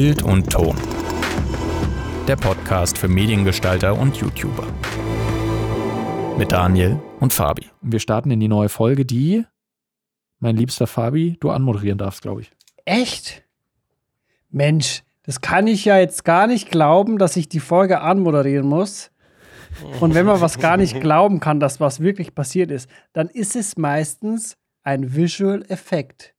Bild und Ton. Der Podcast für Mediengestalter und YouTuber. Mit Daniel und Fabi. Wir starten in die neue Folge, die, mein liebster Fabi, du anmoderieren darfst, glaube ich. Echt? Mensch, das kann ich ja jetzt gar nicht glauben, dass ich die Folge anmoderieren muss. Und wenn man was gar nicht glauben kann, dass was wirklich passiert ist, dann ist es meistens ein Visual Effekt.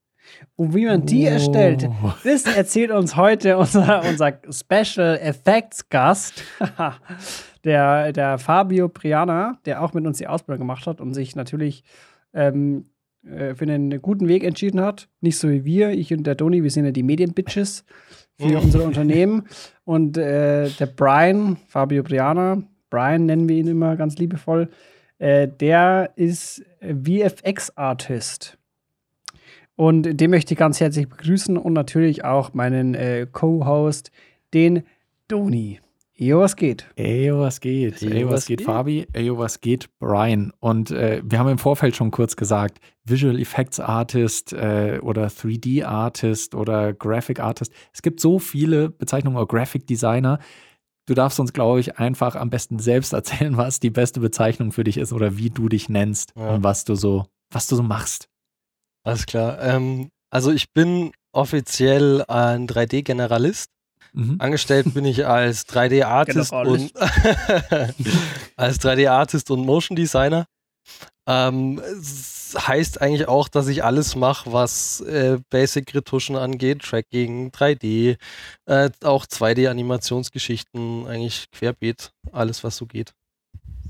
Und wie man die oh. erstellt, das erzählt uns heute unser, unser Special Effects Gast, der, der Fabio Priana, der auch mit uns die Ausbildung gemacht hat und sich natürlich ähm, äh, für einen guten Weg entschieden hat. Nicht so wie wir, ich und der Doni, wir sind ja die Medienbitches für unsere Unternehmen. Und äh, der Brian, Fabio Priana, Brian nennen wir ihn immer ganz liebevoll, äh, der ist VFX-Artist. Und den möchte ich ganz herzlich begrüßen und natürlich auch meinen äh, Co-Host, den Doni. Ejo, was geht? Ejo, was geht? Ejo, was, was geht, geht, Fabi? Ejo, was geht, Brian? Und äh, wir haben im Vorfeld schon kurz gesagt, Visual Effects Artist äh, oder 3D Artist oder Graphic Artist. Es gibt so viele Bezeichnungen, oder Graphic Designer. Du darfst uns, glaube ich, einfach am besten selbst erzählen, was die beste Bezeichnung für dich ist oder wie du dich nennst ja. und was du so, was du so machst. Alles klar. Ähm, also ich bin offiziell ein 3D-Generalist. Mhm. Angestellt bin ich als 3D-Artist und als 3D-Artist und Motion Designer. Ähm, heißt eigentlich auch, dass ich alles mache, was äh, Basic-Retuschen angeht, Tracking, 3D, äh, auch 2D-Animationsgeschichten, eigentlich querbeet, alles, was so geht.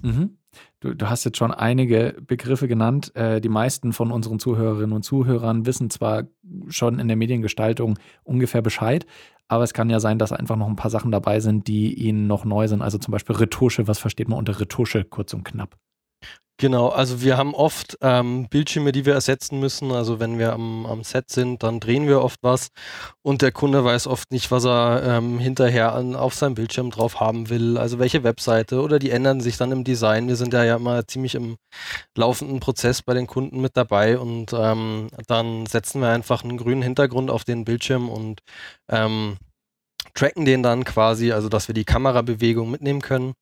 Mhm. Du, du, hast jetzt schon einige Begriffe genannt. Äh, die meisten von unseren Zuhörerinnen und Zuhörern wissen zwar schon in der Mediengestaltung ungefähr Bescheid, aber es kann ja sein, dass einfach noch ein paar Sachen dabei sind, die ihnen noch neu sind. Also zum Beispiel Retusche. Was versteht man unter Retusche, kurz und knapp? Genau, also wir haben oft ähm, Bildschirme, die wir ersetzen müssen. Also wenn wir am, am, Set sind, dann drehen wir oft was und der Kunde weiß oft nicht, was er ähm, hinterher an, auf seinem Bildschirm drauf haben will. Also welche Webseite oder die ändern sich dann im Design. Wir sind ja, ja immer ziemlich im laufenden Prozess bei den Kunden mit dabei und ähm, dann setzen wir einfach einen grünen Hintergrund auf den Bildschirm und ähm, tracken den dann quasi, also dass wir die Kamerabewegung mitnehmen können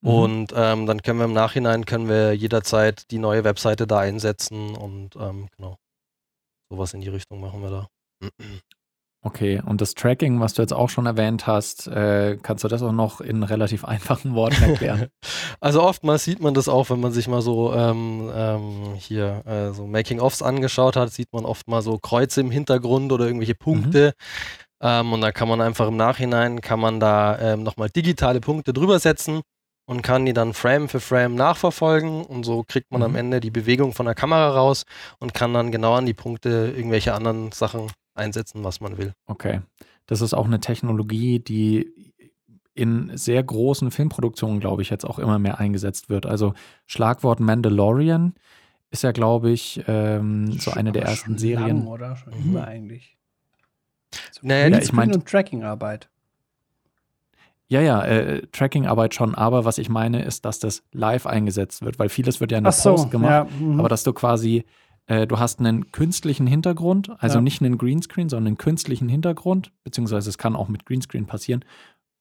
Mhm. Und ähm, dann können wir im Nachhinein können wir jederzeit die neue Webseite da einsetzen und ähm, genau. Sowas in die Richtung machen wir da. Okay, und das Tracking, was du jetzt auch schon erwähnt hast, äh, kannst du das auch noch in relativ einfachen Worten erklären? also oftmals sieht man das auch, wenn man sich mal so ähm, ähm, hier äh, so Making-ofs angeschaut hat, sieht man oft mal so Kreuze im Hintergrund oder irgendwelche mhm. Punkte. Mhm. Ähm, und da kann man einfach im Nachhinein, kann man da ähm, nochmal digitale Punkte drüber setzen und kann die dann Frame für Frame nachverfolgen und so kriegt man mhm. am Ende die Bewegung von der Kamera raus und kann dann genau an die Punkte irgendwelche anderen Sachen einsetzen, was man will. Okay. Das ist auch eine Technologie, die in sehr großen Filmproduktionen, glaube ich, jetzt auch immer mehr eingesetzt wird. Also Schlagwort Mandalorian ist ja, glaube ich, ähm, so eine der ersten Serien. Lang, oder? Schon mhm. immer eigentlich. So naja, ja, ich meine. und Trackingarbeit. Ja, ja, äh, Tracking-Arbeit schon, aber was ich meine, ist, dass das live eingesetzt wird, weil vieles wird ja in der so, Post gemacht, ja, mhm. aber dass du quasi, äh, du hast einen künstlichen Hintergrund, also ja. nicht einen Greenscreen, sondern einen künstlichen Hintergrund, beziehungsweise es kann auch mit Greenscreen passieren,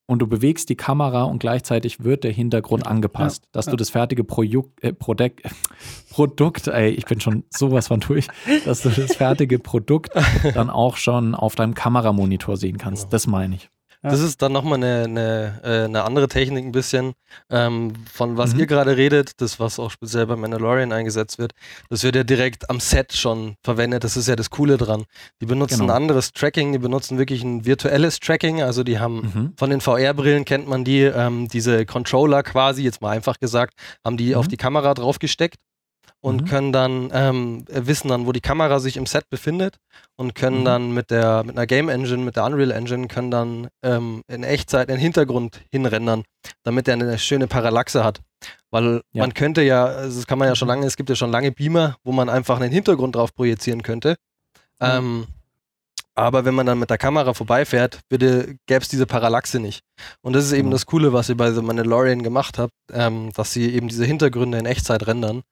und du bewegst die Kamera und gleichzeitig wird der Hintergrund angepasst, ja, dass ja. du das fertige Projekt, äh, Produkt, Produkt, ey, ich bin schon sowas von durch, dass du das fertige Produkt dann auch schon auf deinem Kameramonitor sehen kannst. Das meine ich. Das ist dann nochmal eine, eine, äh, eine andere Technik ein bisschen, ähm, von was mhm. ihr gerade redet, das was auch speziell beim Mandalorian eingesetzt wird. Das wird ja direkt am Set schon verwendet, das ist ja das Coole dran. Die benutzen genau. ein anderes Tracking, die benutzen wirklich ein virtuelles Tracking, also die haben mhm. von den VR-Brillen kennt man die, ähm, diese Controller quasi, jetzt mal einfach gesagt, haben die mhm. auf die Kamera draufgesteckt und mhm. können dann ähm, wissen dann, wo die Kamera sich im Set befindet und können mhm. dann mit der mit einer Game Engine, mit der Unreal Engine, können dann ähm, in Echtzeit den Hintergrund hinrendern, damit er eine schöne Parallaxe hat. Weil ja. man könnte ja, also das kann man ja schon mhm. lange, es gibt ja schon lange Beamer, wo man einfach einen Hintergrund drauf projizieren könnte. Mhm. Ähm, aber wenn man dann mit der Kamera vorbeifährt, gäbe es diese Parallaxe nicht. Und das ist eben mhm. das Coole, was ihr bei The Mandalorian gemacht habt, ähm, dass sie eben diese Hintergründe in Echtzeit rendern.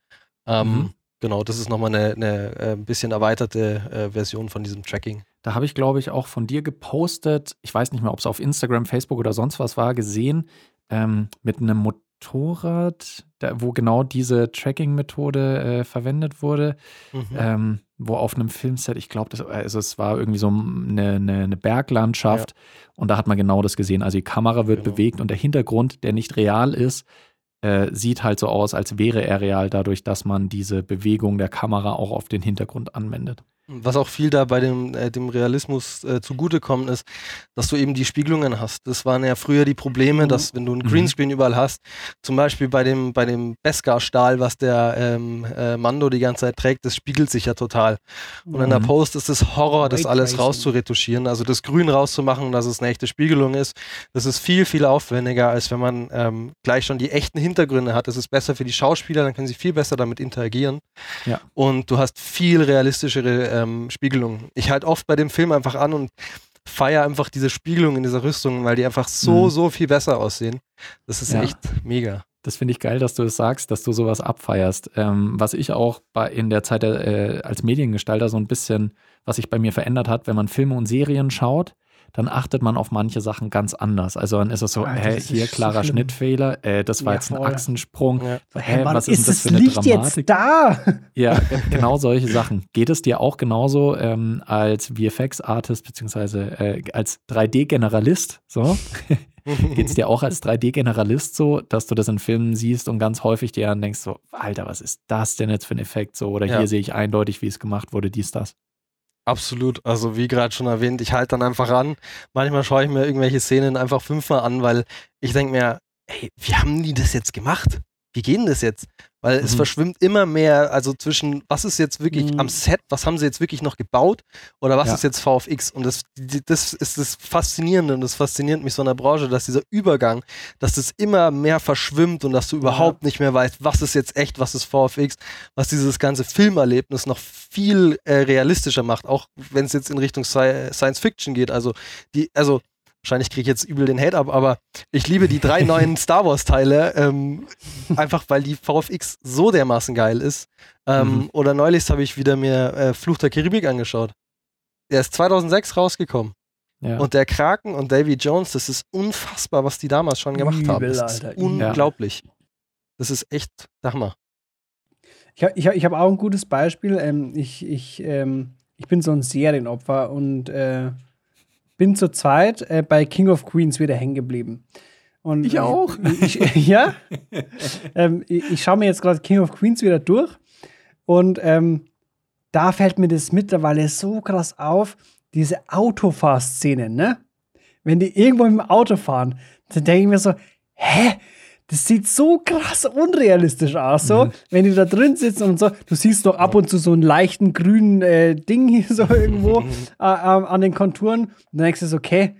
Ähm, mhm. genau, das ist nochmal eine, eine äh, bisschen erweiterte äh, Version von diesem Tracking. Da habe ich, glaube ich, auch von dir gepostet, ich weiß nicht mehr, ob es auf Instagram, Facebook oder sonst was war, gesehen, ähm, mit einem Motorrad, da, wo genau diese Tracking-Methode äh, verwendet wurde, mhm. ähm, wo auf einem Filmset, ich glaube, also es war irgendwie so eine, eine, eine Berglandschaft ja. und da hat man genau das gesehen. Also die Kamera wird genau. bewegt und der Hintergrund, der nicht real ist, äh, sieht halt so aus, als wäre er real, dadurch, dass man diese Bewegung der Kamera auch auf den Hintergrund anwendet. Was auch viel da bei dem, äh, dem Realismus äh, zugutekommt, ist, dass du eben die Spiegelungen hast. Das waren ja früher die Probleme, mhm. dass wenn du ein mhm. Greenscreen mhm. überall hast, zum Beispiel bei dem, bei dem Beskar-Stahl, was der ähm, äh, Mando die ganze Zeit trägt, das spiegelt sich ja total. Und mhm. in der mhm. Post ist es Horror, das alles rauszuretuschieren, also das Grün rauszumachen, dass es eine echte Spiegelung ist. Das ist viel, viel aufwendiger, als wenn man ähm, gleich schon die echten Hintergründe hat. Das ist besser für die Schauspieler, dann können sie viel besser damit interagieren. Ja. Und du hast viel realistischere ähm, Spiegelung. Ich halte oft bei dem Film einfach an und feiere einfach diese Spiegelung in dieser Rüstung, weil die einfach so, mhm. so viel besser aussehen. Das ist ja. echt mega. Das finde ich geil, dass du es das sagst, dass du sowas abfeierst. Ähm, was ich auch bei, in der Zeit äh, als Mediengestalter so ein bisschen, was sich bei mir verändert hat, wenn man Filme und Serien schaut, dann achtet man auf manche Sachen ganz anders. Also dann ist es so, Alter, hä, hier klarer so Schnittfehler, äh, das war ja, jetzt ein voll. Achsensprung. Ja. Hä, Mann, was ist, ist das für eine Licht Dramatik? jetzt da? Ja, genau solche Sachen. Geht es dir auch genauso ähm, als VFX-Artist beziehungsweise äh, als 3D-Generalist? So? Geht es dir auch als 3D-Generalist so, dass du das in Filmen siehst und ganz häufig dir dann denkst so, Alter, was ist das denn jetzt für ein Effekt so? Oder ja. hier sehe ich eindeutig, wie es gemacht wurde, dies, das. Absolut. Also wie gerade schon erwähnt, ich halte dann einfach an. Manchmal schaue ich mir irgendwelche Szenen einfach fünfmal an, weil ich denke mir, hey, wie haben die das jetzt gemacht? Wie geht das jetzt? Weil mhm. es verschwimmt immer mehr, also zwischen, was ist jetzt wirklich mhm. am Set, was haben sie jetzt wirklich noch gebaut oder was ja. ist jetzt VFX? Und das, das ist das Faszinierende und das fasziniert mich so in der Branche, dass dieser Übergang, dass das immer mehr verschwimmt und dass du überhaupt ja. nicht mehr weißt, was ist jetzt echt, was ist VFX, was dieses ganze Filmerlebnis noch viel äh, realistischer macht, auch wenn es jetzt in Richtung Sci Science Fiction geht. Also die, also Wahrscheinlich kriege ich jetzt übel den Hate ab, aber ich liebe die drei neuen Star Wars-Teile, ähm, einfach weil die VFX so dermaßen geil ist. Ähm, mhm. Oder neulich habe ich wieder mir äh, Fluch der Karibik angeschaut. Der ist 2006 rausgekommen. Ja. Und der Kraken und Davy Jones, das ist unfassbar, was die damals schon gemacht übel, haben. Das Alter, ist unglaublich. Ja. Das ist echt der Hammer. Ich habe ich hab, ich hab auch ein gutes Beispiel. Ähm, ich, ich, ähm, ich bin so ein Serienopfer und äh, bin zur Zeit äh, bei King of Queens wieder hängen geblieben. Und ich auch. Ich, ich, ja. ähm, ich, ich schaue mir jetzt gerade King of Queens wieder durch. Und ähm, da fällt mir das mittlerweile so krass auf, diese Autofahrszenen, ne? Wenn die irgendwo im Auto fahren, dann denke ich mir so, hä? Das sieht so krass unrealistisch aus, so, mhm. wenn die da drin sitzen und so. Du siehst doch ab und zu so einen leichten grünen äh, Ding hier so irgendwo äh, äh, an den Konturen. Und dann denkst du so, okay,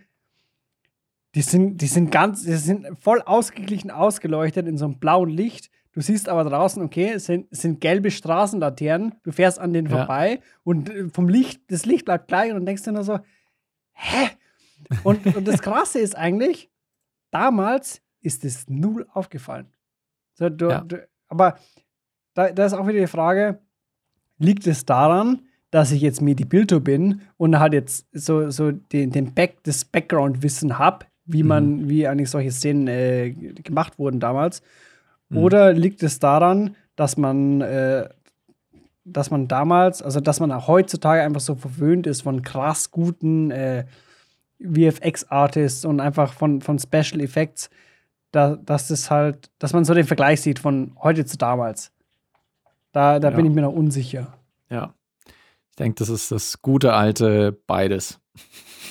die sind, die sind ganz, die sind voll ausgeglichen ausgeleuchtet in so einem blauen Licht. Du siehst aber draußen, okay, es sind, es sind gelbe Straßenlaternen. Du fährst an denen ja. vorbei und äh, vom Licht, das Licht bleibt gleich und denkst dir nur so, hä? Und, und das Krasse ist eigentlich, damals ist es null aufgefallen. So, du, ja. du, aber da, da, ist auch wieder die Frage, liegt es daran, dass ich jetzt Bilder bin und halt jetzt so, so den, den Back, das Background-Wissen habe, wie man, mhm. wie eigentlich solche Szenen äh, gemacht wurden damals? Mhm. Oder liegt es daran, dass man, äh, dass man damals, also dass man auch heutzutage einfach so verwöhnt ist von krass guten äh, VFX-Artists und einfach von, von Special Effects, da, dass das halt, dass man so den Vergleich sieht von heute zu damals. Da, da ja. bin ich mir noch unsicher. Ja. Ich denke, das ist das gute alte beides.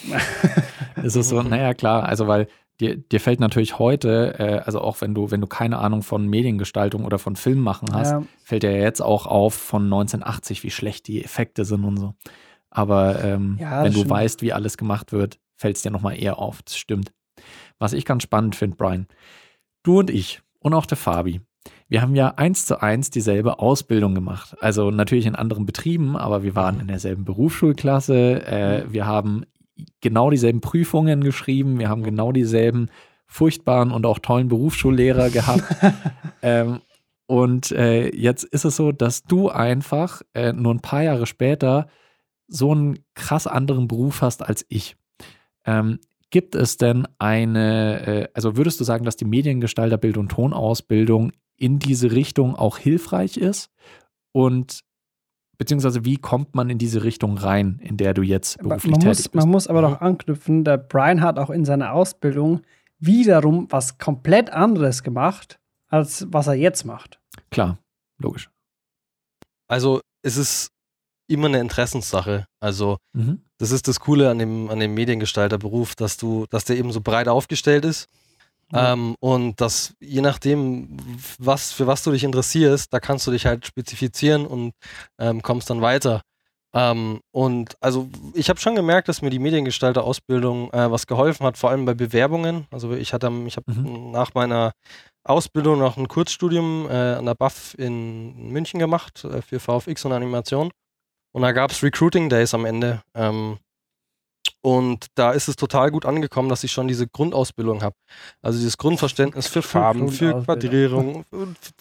es ist so, naja, klar, also weil dir, dir fällt natürlich heute, äh, also auch wenn du, wenn du keine Ahnung von Mediengestaltung oder von Filmmachen hast, ja. fällt dir ja jetzt auch auf von 1980, wie schlecht die Effekte sind und so. Aber ähm, ja, wenn du stimmt. weißt, wie alles gemacht wird, fällt es dir nochmal eher auf. Das stimmt. Was ich ganz spannend finde, Brian, du und ich und auch der Fabi, wir haben ja eins zu eins dieselbe Ausbildung gemacht. Also natürlich in anderen Betrieben, aber wir waren in derselben Berufsschulklasse. Äh, wir haben genau dieselben Prüfungen geschrieben. Wir haben genau dieselben furchtbaren und auch tollen Berufsschullehrer gehabt. ähm, Und äh, jetzt ist es so, dass du einfach äh, nur ein paar Jahre später so einen krass anderen Beruf hast als ich. Ähm, gibt es denn eine, äh, also würdest du sagen, dass die Mediengestalter Bild- und Tonausbildung in diese Richtung auch hilfreich ist? Und beziehungsweise wie kommt man in diese Richtung rein, in der du jetzt beruflich man tätig muss, bist? Man muss aber doch anknüpfen, der Brian hat auch in seiner Ausbildung wiederum was komplett anderes gemacht, als was er jetzt macht. Klar, logisch. Also es ist immer eine Interessenssache. Also mhm. das ist das Coole an dem, an dem Mediengestalterberuf, dass du, dass der eben so breit aufgestellt ist. Mhm. Ähm, und dass je nachdem, was, für was du dich interessierst, da kannst du dich halt spezifizieren und ähm, kommst dann weiter. Ähm, und also ich habe schon gemerkt, dass mir die Mediengestalter-Ausbildung äh, was geholfen hat, vor allem bei Bewerbungen. Also ich hatte, ich habe mhm. nach meiner Ausbildung noch ein Kurzstudium äh, an der BAF in München gemacht äh, für VFX und Animation. Und da gab es Recruiting Days am Ende. Ähm, und da ist es total gut angekommen, dass ich schon diese Grundausbildung habe. Also dieses Grundverständnis für Farben, für Quadrierung,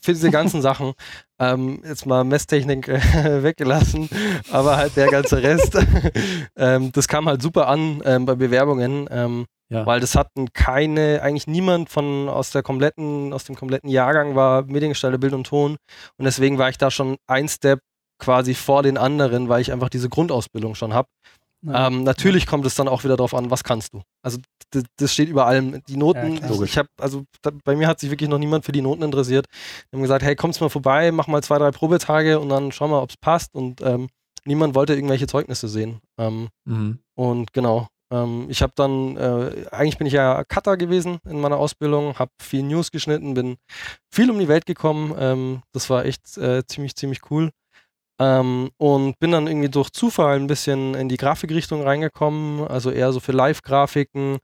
für diese ganzen Sachen. Ähm, jetzt mal Messtechnik äh, weggelassen, aber halt der ganze Rest. ähm, das kam halt super an ähm, bei Bewerbungen, ähm, ja. weil das hatten keine, eigentlich niemand von aus der kompletten, aus dem kompletten Jahrgang war Mediengestalter Bild und Ton. Und deswegen war ich da schon ein Step quasi vor den anderen, weil ich einfach diese Grundausbildung schon habe. Ja. Ähm, natürlich kommt es dann auch wieder darauf an, was kannst du. Also das steht über allem. Die Noten, ja, ich habe, also da, bei mir hat sich wirklich noch niemand für die Noten interessiert. Die haben gesagt, hey, kommst mal vorbei, mach mal zwei, drei Probetage und dann schau mal, ob es passt. Und ähm, niemand wollte irgendwelche Zeugnisse sehen. Ähm, mhm. Und genau. Ähm, ich habe dann, äh, eigentlich bin ich ja Cutter gewesen in meiner Ausbildung, habe viel News geschnitten, bin viel um die Welt gekommen. Ähm, das war echt äh, ziemlich, ziemlich cool. Ähm, und bin dann irgendwie durch Zufall ein bisschen in die Grafikrichtung reingekommen, also eher so für Live-Grafiken.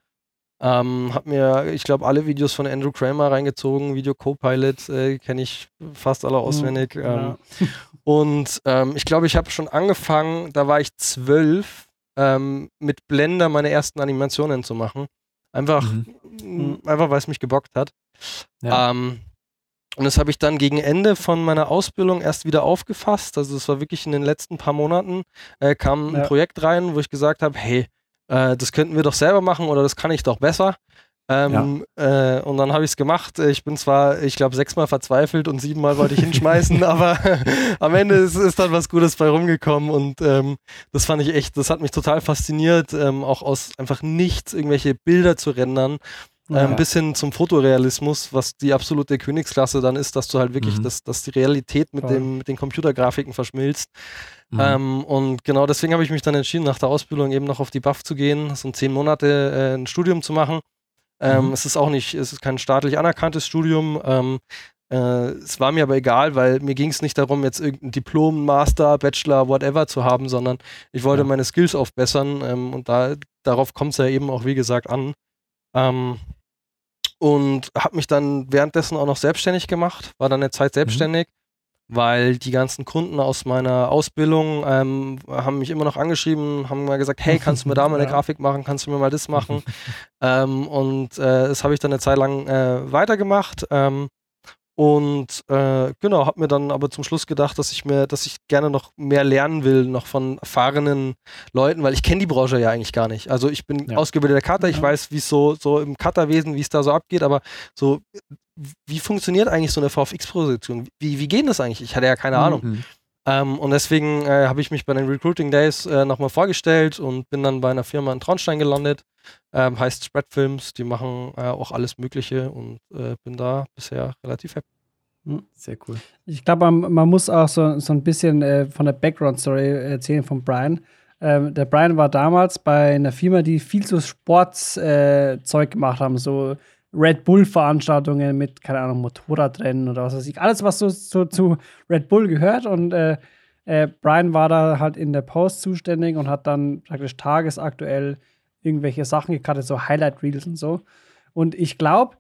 Ähm, hab mir, ich glaube, alle Videos von Andrew Kramer reingezogen, Video Copilot äh, kenne ich fast alle auswendig. Mhm, ja. ähm, und ähm, ich glaube, ich habe schon angefangen, da war ich zwölf, ähm, mit Blender meine ersten Animationen zu machen. Einfach, mhm. einfach weil es mich gebockt hat. Ja. Ähm, und das habe ich dann gegen Ende von meiner Ausbildung erst wieder aufgefasst. Also es war wirklich in den letzten paar Monaten, äh, kam ein ja. Projekt rein, wo ich gesagt habe, hey, äh, das könnten wir doch selber machen oder das kann ich doch besser. Ähm, ja. äh, und dann habe ich es gemacht. Ich bin zwar, ich glaube, sechsmal verzweifelt und siebenmal wollte ich hinschmeißen, aber am Ende ist, ist, dann was Gutes bei rumgekommen und ähm, das fand ich echt, das hat mich total fasziniert, ähm, auch aus einfach nichts irgendwelche Bilder zu rendern ja. Ein bisschen zum Fotorealismus, was die absolute Königsklasse dann ist, dass du halt wirklich, mhm. dass, dass die Realität mit, dem, mit den Computergrafiken verschmilzt. Mhm. Ähm, und genau deswegen habe ich mich dann entschieden, nach der Ausbildung eben noch auf die Buff zu gehen, so zehn Monate äh, ein Studium zu machen. Ähm, mhm. Es ist auch nicht, es ist kein staatlich anerkanntes Studium. Ähm, äh, es war mir aber egal, weil mir ging es nicht darum, jetzt irgendein Diplom, Master, Bachelor, whatever zu haben, sondern ich wollte ja. meine Skills aufbessern ähm, und da, darauf kommt es ja eben auch, wie gesagt, an. Und habe mich dann währenddessen auch noch selbstständig gemacht, war dann eine Zeit mhm. selbstständig, mhm. weil die ganzen Kunden aus meiner Ausbildung ähm, haben mich immer noch angeschrieben, haben mal gesagt, hey, kannst du mir da mal eine ja. Grafik machen, kannst du mir mal das machen? ähm, und äh, das habe ich dann eine Zeit lang äh, weitergemacht. Ähm, und äh, genau, habe mir dann aber zum Schluss gedacht, dass ich mir, dass ich gerne noch mehr lernen will, noch von erfahrenen Leuten, weil ich kenne die Branche ja eigentlich gar nicht. Also ich bin ja. ausgebildeter Cutter, ich ja. weiß, wie es so, so im Cutterwesen, wie es da so abgeht, aber so, wie funktioniert eigentlich so eine VFX-Position? Wie, wie geht das eigentlich? Ich hatte ja keine mhm. Ahnung. Ähm, und deswegen äh, habe ich mich bei den Recruiting Days äh, nochmal vorgestellt und bin dann bei einer Firma in Traunstein gelandet. Ähm, heißt Spread Films, die machen äh, auch alles Mögliche und äh, bin da bisher relativ happy. Hm. Sehr cool. Ich glaube, man, man, muss auch so, so ein bisschen äh, von der Background-Story erzählen von Brian. Ähm, der Brian war damals bei einer Firma, die viel so Sportzeug äh, gemacht haben, so Red Bull-Veranstaltungen mit, keine Ahnung, Motorradrennen oder was weiß ich. Alles, was so, so zu Red Bull gehört. Und äh, äh, Brian war da halt in der Post zuständig und hat dann praktisch tagesaktuell irgendwelche Sachen gekattet, so Highlight-Reels und so. Und ich glaube,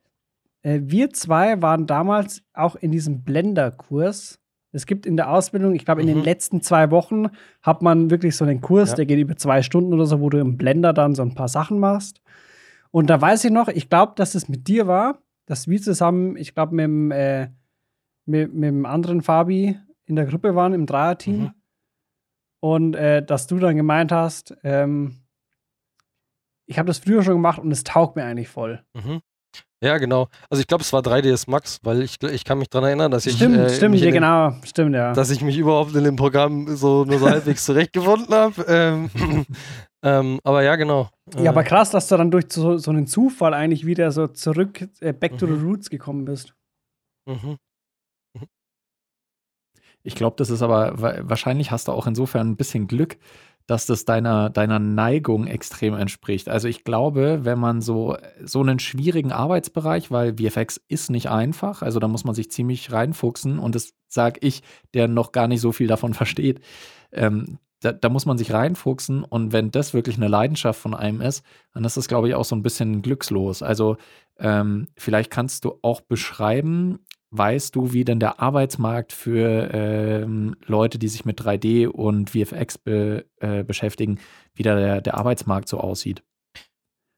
äh, wir zwei waren damals auch in diesem Blender-Kurs. Es gibt in der Ausbildung, ich glaube, in mhm. den letzten zwei Wochen hat man wirklich so einen Kurs, ja. der geht über zwei Stunden oder so, wo du im Blender dann so ein paar Sachen machst. Und da weiß ich noch, ich glaube, dass es mit dir war, dass wir zusammen, ich glaube, mit dem, äh, mit, mit dem anderen Fabi in der Gruppe waren, im Dreierteam. Mhm. Und äh, dass du dann gemeint hast, ähm, ich habe das früher schon gemacht und es taugt mir eigentlich voll. Mhm. Ja, genau. Also ich glaube, es war 3ds Max, weil ich, ich kann mich daran erinnern, dass ich. Stimmt, äh, stimmt, ja, genau, stimmt, ja. Dass ich mich überhaupt in dem Programm so nur so halbwegs zurechtgefunden habe. Ähm, ähm, aber ja, genau. Ja, aber äh. krass, dass du dann durch so, so einen Zufall eigentlich wieder so zurück, äh, back mhm. to the mhm. roots gekommen bist. Mhm. mhm. Ich glaube, das ist aber, wahrscheinlich hast du auch insofern ein bisschen Glück, dass das deiner, deiner Neigung extrem entspricht. Also ich glaube, wenn man so, so einen schwierigen Arbeitsbereich, weil VFX ist nicht einfach, also da muss man sich ziemlich reinfuchsen und das sage ich, der noch gar nicht so viel davon versteht. Ähm, da, da, muss man sich reinfuchsen und wenn das wirklich eine Leidenschaft von einem ist, dann ist das, glaube ich, auch so ein bisschen glückslos. Also ähm, vielleicht kannst du auch beschreiben, Weißt du, wie denn der Arbeitsmarkt für ähm, Leute, die sich mit 3D und VFX be, äh, beschäftigen, wie da der, der Arbeitsmarkt so aussieht?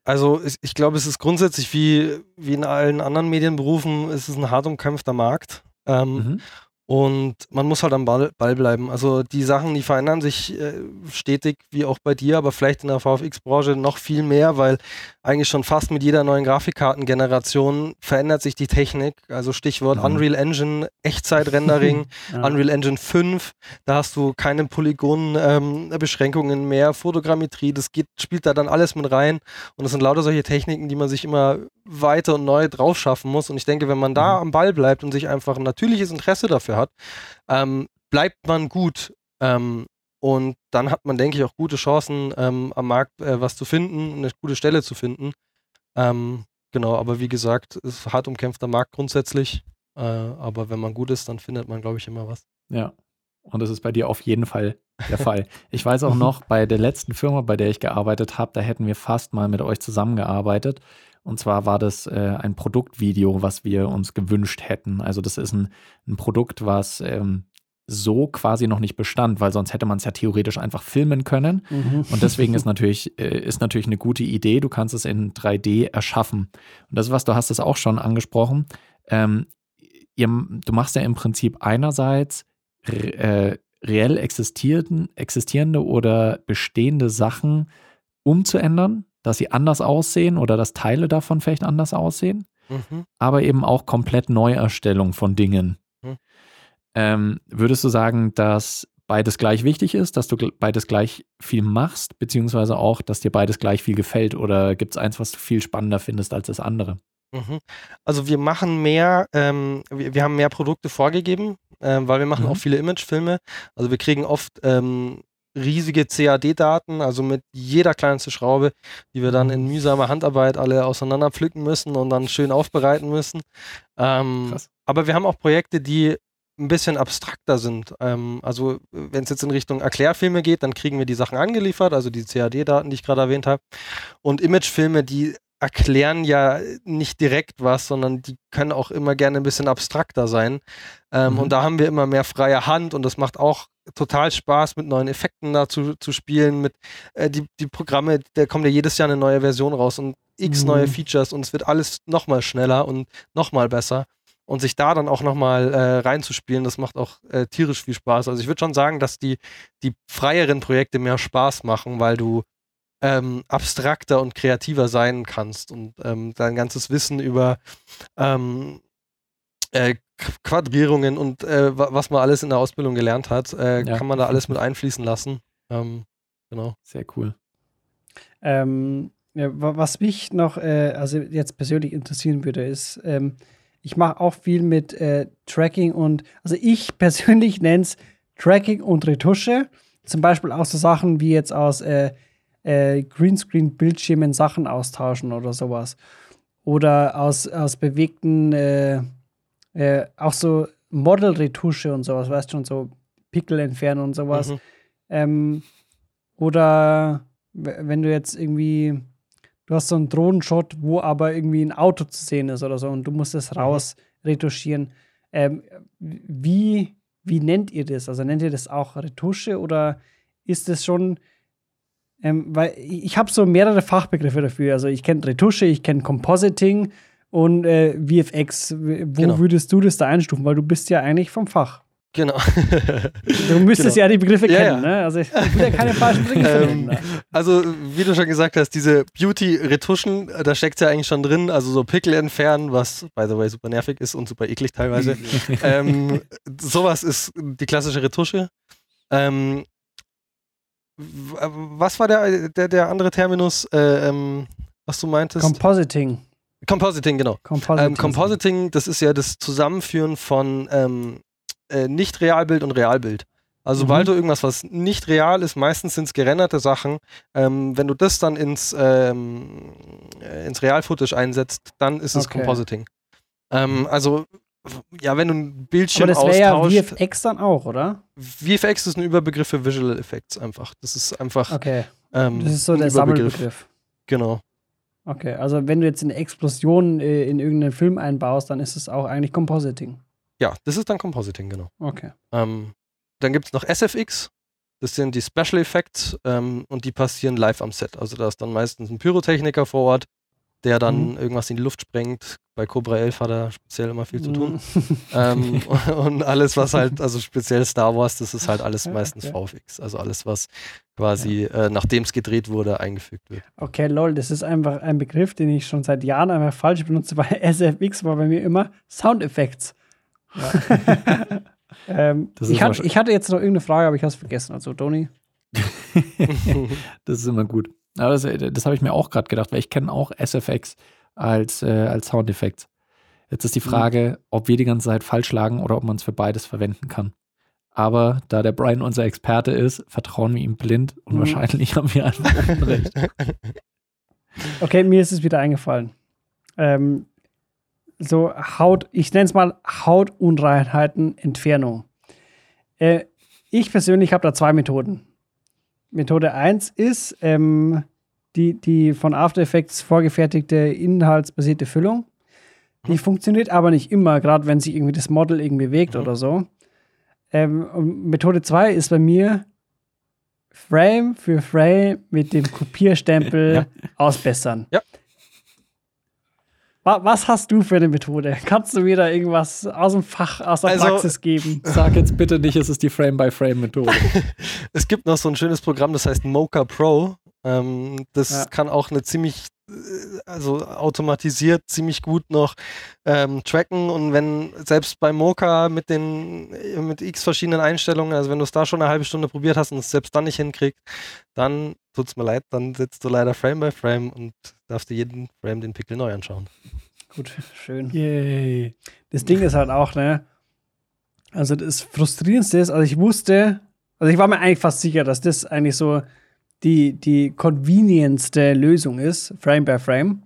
Also ich, ich glaube, es ist grundsätzlich wie, wie in allen anderen Medienberufen, es ist ein hart umkämpfter Markt. Ähm, mhm. Und man muss halt am Ball, Ball, bleiben. Also die Sachen, die verändern sich äh, stetig, wie auch bei dir, aber vielleicht in der VFX-Branche noch viel mehr, weil eigentlich schon fast mit jeder neuen Grafikkartengeneration verändert sich die Technik. Also Stichwort mhm. Unreal Engine, Echtzeit-Rendering, ja. Unreal Engine 5, da hast du keine Polygon-Beschränkungen ähm, mehr, Fotogrammetrie, das geht, spielt da dann alles mit rein. Und es sind lauter solche Techniken, die man sich immer weiter und neu drauf schaffen muss. Und ich denke, wenn man da mhm. am Ball bleibt und sich einfach ein natürliches Interesse dafür hat, ähm, bleibt man gut. Ähm, und dann hat man, denke ich, auch gute Chancen, ähm, am Markt äh, was zu finden, eine gute Stelle zu finden. Ähm, genau, aber wie gesagt, es ist hart umkämpfter Markt grundsätzlich. Äh, aber wenn man gut ist, dann findet man, glaube ich, immer was. Ja. Und das ist bei dir auf jeden Fall der Fall. Ich weiß auch noch, bei der letzten Firma, bei der ich gearbeitet habe, da hätten wir fast mal mit euch zusammengearbeitet. Und zwar war das äh, ein Produktvideo, was wir uns gewünscht hätten. Also das ist ein, ein Produkt, was ähm, so quasi noch nicht bestand, weil sonst hätte man es ja theoretisch einfach filmen können. Mhm. Und deswegen ist natürlich, äh, ist natürlich eine gute Idee. Du kannst es in 3D erschaffen. Und das, was du hast es auch schon angesprochen. Ähm, ihr, du machst ja im Prinzip einerseits äh, reell existierende oder bestehende Sachen umzuändern dass sie anders aussehen oder dass Teile davon vielleicht anders aussehen, mhm. aber eben auch komplett Neuerstellung von Dingen. Mhm. Ähm, würdest du sagen, dass beides gleich wichtig ist, dass du beides gleich viel machst, beziehungsweise auch, dass dir beides gleich viel gefällt oder gibt es eins, was du viel spannender findest als das andere? Mhm. Also wir machen mehr, ähm, wir, wir, haben mehr Produkte vorgegeben, ähm, weil wir machen mhm. auch viele Imagefilme. Also wir kriegen oft ähm, riesige CAD-Daten, also mit jeder kleinsten Schraube, die wir dann in mühsamer Handarbeit alle auseinander pflücken müssen und dann schön aufbereiten müssen. Ähm, aber wir haben auch Projekte, die ein bisschen abstrakter sind. Ähm, also wenn es jetzt in Richtung Erklärfilme geht, dann kriegen wir die Sachen angeliefert, also die CAD-Daten, die ich gerade erwähnt habe. Und Imagefilme, die erklären ja nicht direkt was, sondern die können auch immer gerne ein bisschen abstrakter sein. Ähm, mhm. Und da haben wir immer mehr freie Hand und das macht auch total Spaß, mit neuen Effekten da zu, zu spielen, mit äh, die, die Programme, da kommt ja jedes Jahr eine neue Version raus und x mhm. neue Features und es wird alles nochmal schneller und nochmal besser. Und sich da dann auch nochmal äh, reinzuspielen, das macht auch äh, tierisch viel Spaß. Also ich würde schon sagen, dass die, die freieren Projekte mehr Spaß machen, weil du ähm, abstrakter und kreativer sein kannst und ähm, dein ganzes Wissen über ähm, äh, Quadrierungen und äh, was man alles in der Ausbildung gelernt hat, äh, ja. kann man da alles mit einfließen lassen. Ähm, genau. Sehr cool. Ähm, ja, was mich noch, äh, also jetzt persönlich interessieren würde, ist, ähm, ich mache auch viel mit äh, Tracking und, also ich persönlich nenne es Tracking und Retusche. Zum Beispiel auch so Sachen wie jetzt aus äh, äh, Greenscreen-Bildschirmen Sachen austauschen oder sowas. Oder aus, aus bewegten äh, auch so Model-Retusche und sowas, weißt du schon, so Pickel entfernen und sowas. Mhm. Ähm, oder wenn du jetzt irgendwie, du hast so einen Drohnenshot, wo aber irgendwie ein Auto zu sehen ist oder so und du musst es mhm. raus retuschieren. Ähm, wie, wie nennt ihr das? Also nennt ihr das auch Retusche oder ist es schon, ähm, weil ich habe so mehrere Fachbegriffe dafür. Also ich kenne Retusche, ich kenne Compositing und äh, VFX. Wo genau. würdest du das da einstufen? Weil du bist ja eigentlich vom Fach. Genau. du müsstest genau. ja die Begriffe kennen, ja, ja. ne? Also ich will ja keine falschen Begriffe ähm. Also, wie du schon gesagt hast, diese Beauty-Retuschen, da steckt ja eigentlich schon drin, also so Pickel entfernen, was by the way super nervig ist und super eklig teilweise. ähm, sowas ist die klassische Retusche. Ähm, was war der, der, der andere Terminus, äh, ähm, was du meintest? Compositing. Compositing, genau. Compositing, ähm, Compositing das ist ja das Zusammenführen von ähm, äh, nicht Realbild und Realbild. Also, mhm. sobald du irgendwas, was nicht real ist, meistens sind es gerenderte Sachen, ähm, wenn du das dann ins, ähm, äh, ins Real-Footage einsetzt, dann ist es okay. Compositing. Ähm, also, ja, wenn du ein Bildschirm Aber das wäre ja VFX dann auch, oder? VFX ist ein Überbegriff für Visual Effects einfach. Das ist einfach. Okay. Ähm, das ist so der Sammelbegriff. Genau. Okay, also wenn du jetzt eine Explosion äh, in irgendeinen Film einbaust, dann ist es auch eigentlich Compositing. Ja, das ist dann Compositing, genau. Okay. Ähm, dann gibt es noch SFX. Das sind die Special Effects ähm, und die passieren live am Set. Also da ist dann meistens ein Pyrotechniker vor Ort, der dann mhm. irgendwas in die Luft sprengt. Bei Cobra 11 hat er speziell immer viel zu tun. Mhm. ähm, und alles, was halt, also speziell Star Wars, das ist halt alles meistens okay. VFX. Also alles, was quasi, ja. äh, nachdem es gedreht wurde, eingefügt wird. Okay, lol, das ist einfach ein Begriff, den ich schon seit Jahren einfach falsch benutze, weil SFX war bei mir immer Sound Effects. Ja. ähm, ich, hat, ich, hatte jetzt noch irgendeine Frage, aber ich habe es vergessen. Also, Toni. das ist immer gut. Aber das, das habe ich mir auch gerade gedacht, weil ich kenne auch SFX als, äh, als Soundeffekt. Jetzt ist die mhm. Frage, mhm. ob wir die ganze Zeit falsch lagen oder ob man es für beides verwenden kann. Aber da der Brian unser Experte ist, vertrauen wir ihm blind und mhm. wahrscheinlich haben wir einfach Unrecht. Okay, mir ist es wieder eingefallen. Ähm, so Haut, ich nenne es mal Hautunreinheiten Entfernung. Äh, ich persönlich habe da zwei Methoden. Methode 1 ist ähm, die, die von After Effects vorgefertigte inhaltsbasierte Füllung. Die mhm. funktioniert aber nicht immer, gerade wenn sich irgendwie das Model irgendwie bewegt mhm. oder so. Ähm, Methode 2 ist bei mir Frame für Frame mit dem Kopierstempel ja. ausbessern. Ja. Was hast du für eine Methode? Kannst du mir da irgendwas aus dem Fach, aus der also, Praxis geben? Sag jetzt bitte nicht, es ist die Frame-by-Frame-Methode. es gibt noch so ein schönes Programm, das heißt Mocha Pro. Ähm, das ja. kann auch eine ziemlich, also automatisiert ziemlich gut noch ähm, tracken und wenn selbst bei Mocha mit den mit x verschiedenen Einstellungen, also wenn du es da schon eine halbe Stunde probiert hast und es selbst dann nicht hinkriegst, dann tut's mir leid, dann sitzt du leider Frame by Frame und darfst dir jeden Frame den Pickel neu anschauen. Gut, schön. Yay. Das Ding ist halt auch, ne? Also das Frustrierendste ist, also ich wusste, also ich war mir eigentlich fast sicher, dass das eigentlich so die, die convenientste Lösung ist, Frame by Frame.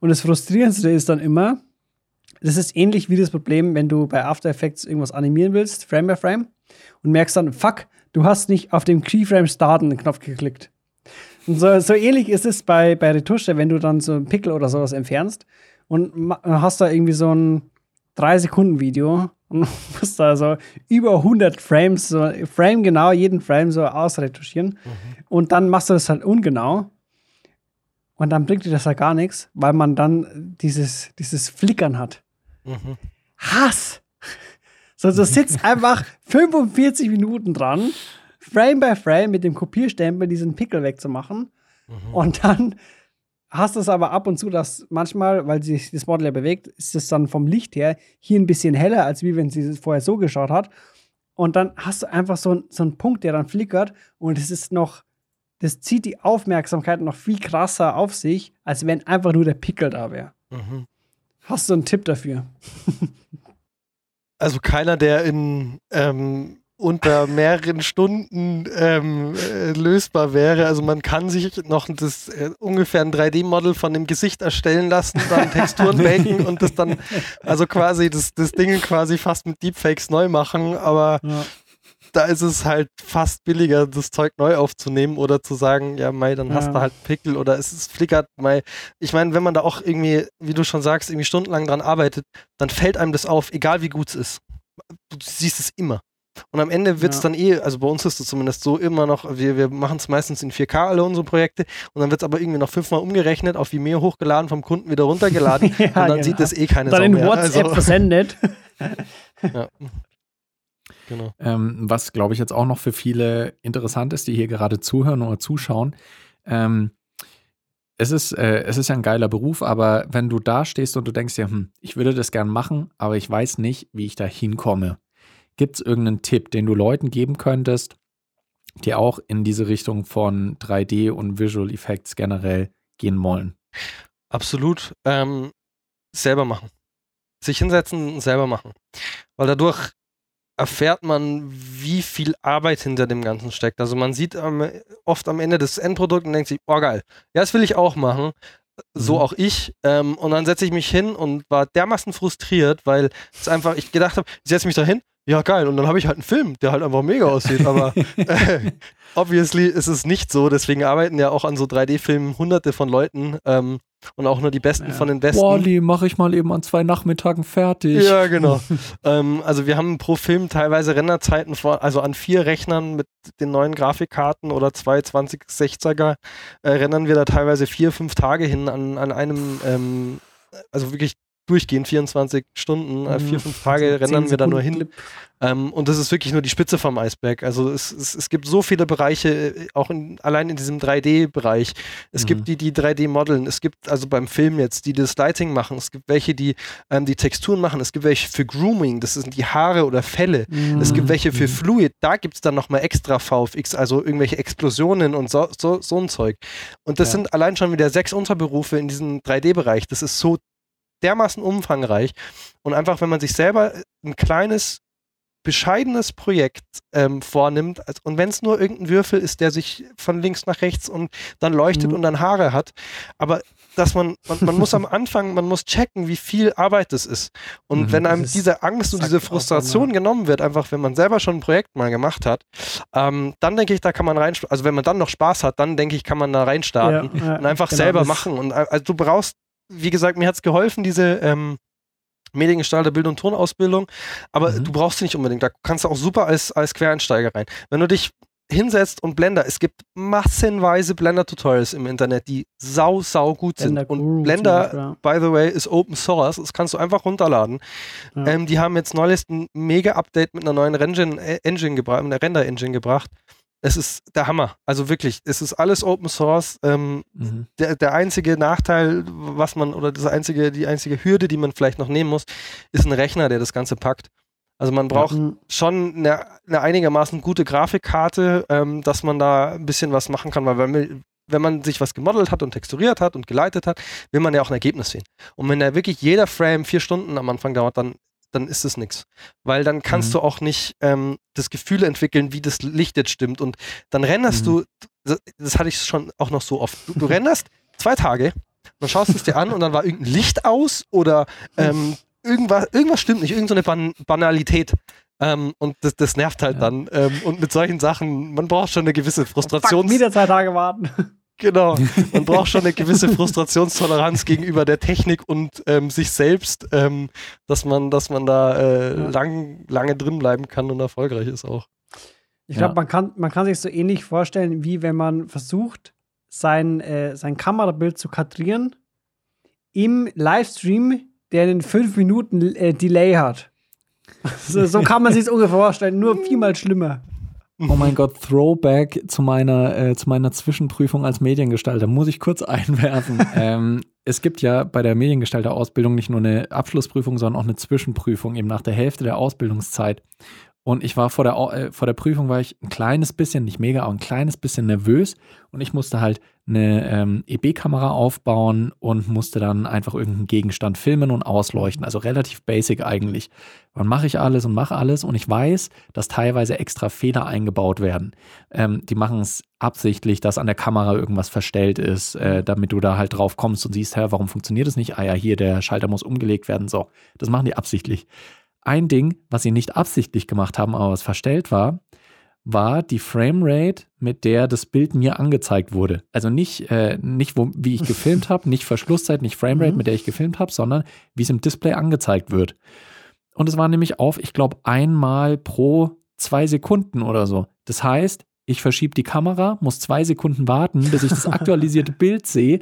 Und das Frustrierendste ist dann immer, das ist ähnlich wie das Problem, wenn du bei After Effects irgendwas animieren willst, Frame by Frame, und merkst dann, fuck, du hast nicht auf dem Keyframe starten Knopf geklickt. Und so, so ähnlich ist es bei, bei Retusche, wenn du dann so einen Pickel oder sowas entfernst und hast da irgendwie so ein 3-Sekunden-Video und musst da so über 100 Frames, so Frame genau, jeden Frame so ausretuschieren. Mhm. Und dann machst du das halt ungenau. Und dann bringt dir das halt gar nichts, weil man dann dieses, dieses Flickern hat. Mhm. Hass! So, du sitzt einfach 45 Minuten dran, Frame by Frame mit dem Kopierstempel diesen Pickel wegzumachen. Mhm. Und dann hast du es aber ab und zu, dass manchmal, weil sich das Model ja bewegt, ist es dann vom Licht her hier ein bisschen heller, als wie wenn sie es vorher so geschaut hat. Und dann hast du einfach so, so einen Punkt, der dann flickert und es ist noch, das zieht die Aufmerksamkeit noch viel krasser auf sich, als wenn einfach nur der Pickel da wäre. Mhm. Hast du einen Tipp dafür? Also keiner, der in ähm, unter mehreren Stunden ähm, äh, lösbar wäre. Also man kann sich noch das äh, ungefähr ein 3D-Model von dem Gesicht erstellen lassen, dann Texturen baken und das dann, also quasi das, das Ding quasi fast mit Deepfakes neu machen, aber ja. da ist es halt fast billiger, das Zeug neu aufzunehmen oder zu sagen, ja, Mai, dann ja. hast du halt Pickel oder es ist flickert, Mai. Ich meine, wenn man da auch irgendwie, wie du schon sagst, irgendwie stundenlang dran arbeitet, dann fällt einem das auf, egal wie gut es ist. Du siehst es immer. Und am Ende wird es ja. dann eh, also bei uns ist es zumindest so immer noch, wir, wir machen es meistens in 4K alle unsere Projekte und dann wird es aber irgendwie noch fünfmal umgerechnet, auf Vimeo hochgeladen, vom Kunden wieder runtergeladen ja, und dann genau. sieht das eh keine dann Sau in mehr. WhatsApp also. versendet. ja. Genau. Ähm, was, glaube ich, jetzt auch noch für viele interessant ist, die hier gerade zuhören oder zuschauen. Ähm, es ist, äh, es ist ja ein geiler Beruf, aber wenn du da stehst und du denkst dir, hm, ich würde das gern machen, aber ich weiß nicht, wie ich da hinkomme. Gibt es irgendeinen Tipp, den du Leuten geben könntest, die auch in diese Richtung von 3D und Visual Effects generell gehen wollen? Absolut. Ähm, selber machen. Sich hinsetzen und selber machen. Weil dadurch erfährt man, wie viel Arbeit hinter dem Ganzen steckt. Also man sieht ähm, oft am Ende das Endprodukt und denkt sich, oh geil, ja, das will ich auch machen. So mhm. auch ich. Ähm, und dann setze ich mich hin und war dermaßen frustriert, weil es einfach, ich gedacht habe, ich setze mich da hin, ja geil, und dann habe ich halt einen Film, der halt einfach mega aussieht, aber äh, obviously ist es nicht so, deswegen arbeiten ja auch an so 3D-Filmen hunderte von Leuten ähm, und auch nur die Besten ja. von den Besten. Wally, mache ich mal eben an zwei Nachmittagen fertig. Ja, genau. ähm, also wir haben pro Film teilweise Renderzeiten vor, also an vier Rechnern mit den neuen Grafikkarten oder zwei 2060er äh, rendern wir da teilweise vier, fünf Tage hin an, an einem ähm, also wirklich durchgehend 24 Stunden, äh, vier, mhm. fünf Tage rennen wir da nur hin. Ähm, und das ist wirklich nur die Spitze vom Eisberg. Also es, es, es gibt so viele Bereiche, äh, auch in, allein in diesem 3D-Bereich. Es mhm. gibt die, die 3D-Modeln, es gibt also beim Film jetzt, die das Lighting machen, es gibt welche, die ähm, die Texturen machen, es gibt welche für Grooming, das sind die Haare oder Felle. Mhm. Es gibt welche für mhm. Fluid, da gibt es dann nochmal extra VFX, also irgendwelche Explosionen und so, so, so ein Zeug. Und das ja. sind allein schon wieder sechs Unterberufe in diesem 3D-Bereich. Das ist so dermaßen umfangreich. Und einfach, wenn man sich selber ein kleines, bescheidenes Projekt ähm, vornimmt, als, und wenn es nur irgendein Würfel ist, der sich von links nach rechts und dann leuchtet mhm. und dann Haare hat, aber dass man, man, man muss am Anfang, man muss checken, wie viel Arbeit das ist. Und mhm, wenn einem diese Angst und diese Frustration genommen wird, einfach wenn man selber schon ein Projekt mal gemacht hat, ähm, dann denke ich, da kann man rein, also wenn man dann noch Spaß hat, dann denke ich, kann man da reinstarten ja, ja, und einfach genau, selber machen. Und äh, also du brauchst wie gesagt, mir hat es geholfen, diese ähm, Mediengestalter Bild- und Tonausbildung, aber mhm. du brauchst sie nicht unbedingt. Da kannst du auch super als, als Quereinsteiger rein. Wenn du dich hinsetzt und Blender, es gibt massenweise Blender-Tutorials im Internet, die sau, sau gut sind. Blender und Blender, by the way, ist Open Source. Das kannst du einfach runterladen. Ja. Ähm, die haben jetzt neulich ein Mega-Update mit einer neuen Engine, äh, Engine gebracht, einer Render-Engine gebracht es ist der Hammer. Also wirklich, es ist alles Open Source. Ähm, mhm. der, der einzige Nachteil, was man, oder das einzige, die einzige Hürde, die man vielleicht noch nehmen muss, ist ein Rechner, der das Ganze packt. Also man braucht mhm. schon eine, eine, einigermaßen gute Grafikkarte, ähm, dass man da ein bisschen was machen kann, weil wenn, wenn man sich was gemodelt hat und texturiert hat und geleitet hat, will man ja auch ein Ergebnis sehen. Und wenn da wirklich jeder Frame vier Stunden am Anfang dauert, dann dann ist es nichts. Weil dann kannst mhm. du auch nicht ähm, das Gefühl entwickeln, wie das Licht jetzt stimmt. Und dann rennerst mhm. du, das, hatte ich schon auch noch so oft. Du, du rennerst zwei Tage, dann schaust du es dir an und dann war irgendein Licht aus oder ähm, irgendwas, irgendwas stimmt nicht, irgendeine Ban Banalität. Ähm, und das, das, nervt halt ja. dann. Ähm, und mit solchen Sachen, man braucht schon eine gewisse Frustration. Wieder zwei Tage warten. Genau. Man braucht schon eine gewisse Frustrationstoleranz gegenüber der Technik und ähm, sich selbst, ähm, dass man, dass man da äh, lang, lange drin bleiben kann und erfolgreich ist auch. Ich glaube, ja. man, kann, man kann sich so ähnlich vorstellen, wie wenn man versucht, sein, äh, sein Kamerabild zu kadrieren im Livestream, der einen 5 Minuten äh, Delay hat. so, so, kann man sich ungefähr vorstellen, nur viermal schlimmer. Oh mein Gott, Throwback zu meiner, äh, zu meiner Zwischenprüfung als Mediengestalter. Muss ich kurz einwerfen. ähm, es gibt ja bei der Mediengestalter-Ausbildung nicht nur eine Abschlussprüfung, sondern auch eine Zwischenprüfung, eben nach der Hälfte der Ausbildungszeit. Und ich war vor der, äh, vor der Prüfung, war ich ein kleines bisschen, nicht mega, aber ein kleines bisschen nervös. Und ich musste halt eine ähm, EB-Kamera aufbauen und musste dann einfach irgendeinen Gegenstand filmen und ausleuchten. Also relativ basic eigentlich. Dann mache ich alles und mache alles und ich weiß, dass teilweise extra Fehler eingebaut werden. Ähm, die machen es absichtlich, dass an der Kamera irgendwas verstellt ist, äh, damit du da halt drauf kommst und siehst, hä, warum funktioniert das nicht? Ah ja, hier, der Schalter muss umgelegt werden. So, das machen die absichtlich. Ein Ding, was sie nicht absichtlich gemacht haben, aber was verstellt war, war die Framerate, mit der das Bild mir angezeigt wurde. Also nicht, äh, nicht wo, wie ich gefilmt habe, nicht Verschlusszeit, nicht Framerate, mhm. mit der ich gefilmt habe, sondern wie es im Display angezeigt wird. Und es war nämlich auf, ich glaube, einmal pro zwei Sekunden oder so. Das heißt, ich verschiebe die Kamera, muss zwei Sekunden warten, bis ich das aktualisierte Bild sehe,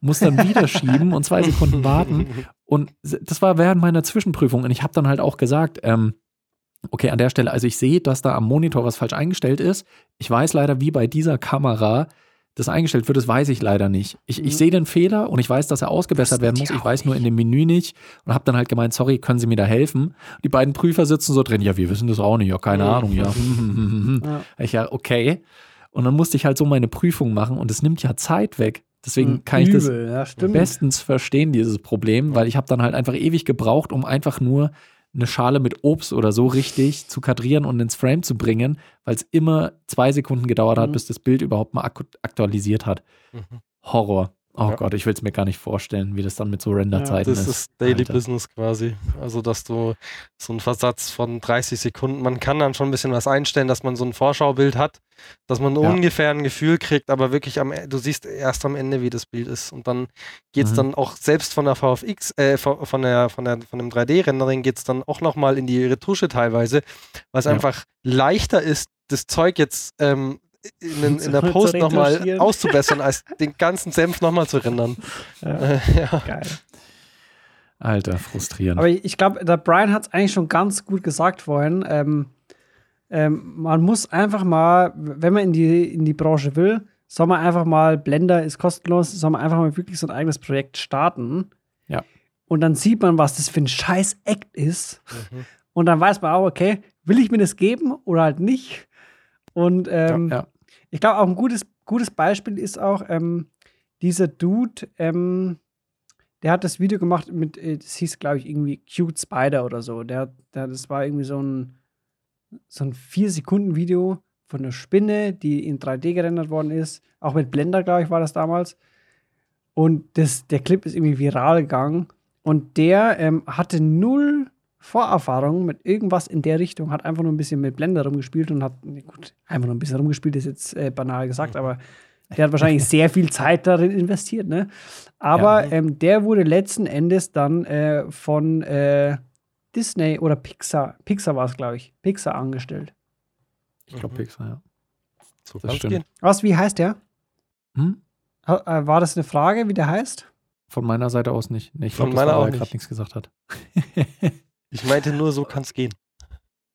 muss dann wieder schieben und zwei Sekunden warten. Und das war während meiner Zwischenprüfung. Und ich habe dann halt auch gesagt, ähm, okay, an der Stelle, also ich sehe, dass da am Monitor was falsch eingestellt ist. Ich weiß leider, wie bei dieser Kamera das eingestellt wird, das weiß ich leider nicht. Ich, ich mhm. sehe den Fehler und ich weiß, dass er ausgebessert werden muss. Ich weiß nur in dem Menü nicht und habe dann halt gemeint, sorry, können Sie mir da helfen? Die beiden Prüfer sitzen so drin, ja, wir wissen das auch nicht, ja, keine mhm. Ahnung, ja. ja. Ich ja, okay. Und dann musste ich halt so meine Prüfung machen und es nimmt ja Zeit weg. Deswegen mhm. kann ich das ja, bestens verstehen, dieses Problem, weil ich habe dann halt einfach ewig gebraucht, um einfach nur eine Schale mit Obst oder so richtig zu kadrieren und ins Frame zu bringen, weil es immer zwei Sekunden gedauert hat, mhm. bis das Bild überhaupt mal aktualisiert hat. Mhm. Horror. Oh ja. Gott, ich will es mir gar nicht vorstellen, wie das dann mit so Renderzeiten ja, das ist. Das ist Daily Alter. Business quasi. Also, dass du so einen Versatz von 30 Sekunden, man kann dann schon ein bisschen was einstellen, dass man so ein Vorschaubild hat, dass man ja. ungefähr ein Gefühl kriegt, aber wirklich am e, du siehst erst am Ende, wie das Bild ist. Und dann geht es mhm. dann auch selbst von der VFX, äh, von, der, von, der, von dem 3D-Rendering geht es dann auch nochmal in die Retusche teilweise, weil es einfach leichter ist, das Zeug jetzt ähm, in, in der Post nochmal auszubessern, als den ganzen Senf nochmal zu rendern. Ja. Äh, ja. Geil. Alter, frustrierend. Aber ich glaube, der Brian hat es eigentlich schon ganz gut gesagt vorhin. Ähm, ähm, man muss einfach mal, wenn man in die, in die Branche will, soll man einfach mal, Blender ist kostenlos, soll man einfach mal wirklich so ein eigenes Projekt starten. Ja. Und dann sieht man, was das für ein scheiß Act ist. Mhm. Und dann weiß man auch, okay, will ich mir das geben oder halt nicht? Und ähm, ja, ja. ich glaube, auch ein gutes, gutes Beispiel ist auch ähm, dieser Dude, ähm, der hat das Video gemacht mit, äh, das hieß, glaube ich, irgendwie Cute Spider oder so. Der, der, das war irgendwie so ein, so ein 4-Sekunden-Video von einer Spinne, die in 3D gerendert worden ist. Auch mit Blender, glaube ich, war das damals. Und das, der Clip ist irgendwie viral gegangen. Und der ähm, hatte null Vorerfahrung mit irgendwas in der Richtung, hat einfach nur ein bisschen mit Blender rumgespielt und hat, gut, einfach nur ein bisschen rumgespielt, ist jetzt äh, banal gesagt, aber der hat wahrscheinlich sehr viel Zeit darin investiert, ne? Aber ja. ähm, der wurde letzten Endes dann äh, von äh, Disney oder Pixar, Pixar war es, glaube ich, Pixar angestellt. Ich glaube mhm. Pixar, ja. So das stimmt. Was, wie heißt der? Hm? Äh, war das eine Frage, wie der heißt? Von meiner Seite aus nicht. Nee, ich glaube, dass er gerade nichts gesagt hat. Ich meinte nur, so kann es gehen.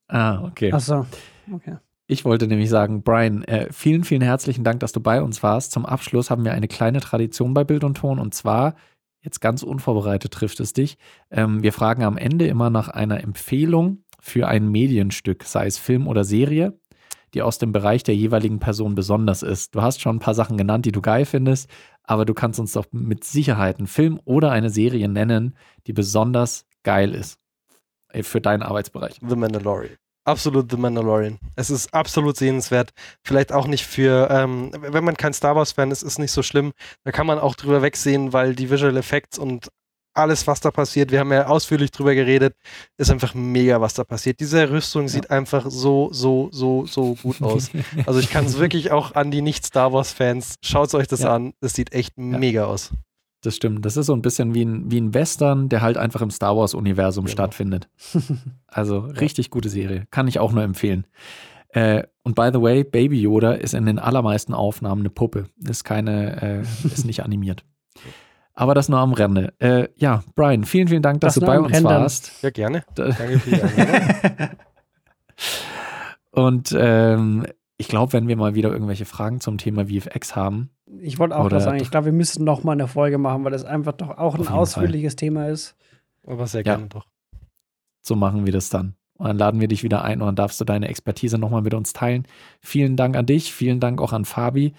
Ah, okay. Ach so, okay. Ich wollte nämlich sagen, Brian, äh, vielen, vielen herzlichen Dank, dass du bei uns warst. Zum Abschluss haben wir eine kleine Tradition bei Bild und Ton und zwar, jetzt ganz unvorbereitet trifft es dich, ähm, wir fragen am Ende immer nach einer Empfehlung für ein Medienstück, sei es Film oder Serie, die aus dem Bereich der jeweiligen Person besonders ist. Du hast schon ein paar Sachen genannt, die du geil findest, aber du kannst uns doch mit Sicherheit einen Film oder eine Serie nennen, die besonders geil ist für deinen Arbeitsbereich? The Mandalorian. Absolut The Mandalorian. Es ist absolut sehenswert. Vielleicht auch nicht für, ähm, wenn man kein Star Wars-Fan ist, ist nicht so schlimm. Da kann man auch drüber wegsehen, weil die Visual Effects und alles, was da passiert, wir haben ja ausführlich drüber geredet, ist einfach mega, was da passiert. Diese Rüstung sieht einfach so, so, so, so gut aus. Also ich kann es wirklich auch an die Nicht-Star Wars-Fans, schaut euch das ja. an, es sieht echt ja. mega aus. Das stimmt. Das ist so ein bisschen wie ein, wie ein Western, der halt einfach im Star Wars-Universum genau. stattfindet. Also richtig gute Serie. Kann ich auch nur empfehlen. Äh, und by the way, Baby Yoda ist in den allermeisten Aufnahmen eine Puppe. Ist keine, äh, ist nicht animiert. Aber das nur am Rande. Äh, ja, Brian, vielen, vielen Dank, dass das du bei uns Rendern. warst. Ja, gerne. Danke für die Einladung. Und ähm, ich glaube, wenn wir mal wieder irgendwelche Fragen zum Thema VFX haben, ich wollte auch was sagen, ich glaube, wir müssten noch mal eine Folge machen, weil das einfach doch auch ein ausführliches Fall. Thema ist. Aber sehr gerne ja. doch. So machen wir das dann. Und dann laden wir dich wieder ein und dann darfst du deine Expertise nochmal mit uns teilen. Vielen Dank an dich, vielen Dank auch an Fabi.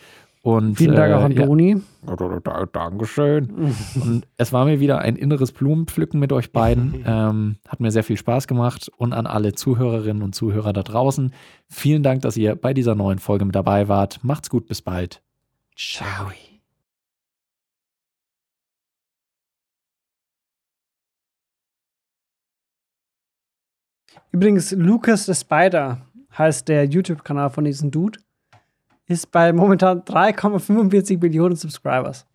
Und, vielen Dank äh, auch an Doni. Ja. Dankeschön. und es war mir wieder ein inneres Blumenpflücken mit euch beiden. ähm, hat mir sehr viel Spaß gemacht. Und an alle Zuhörerinnen und Zuhörer da draußen, vielen Dank, dass ihr bei dieser neuen Folge mit dabei wart. Macht's gut, bis bald. Ciao. Übrigens, Lucas the Spider heißt der YouTube-Kanal von diesem Dude. Ist bei momentan 3,45 Millionen Subscribers.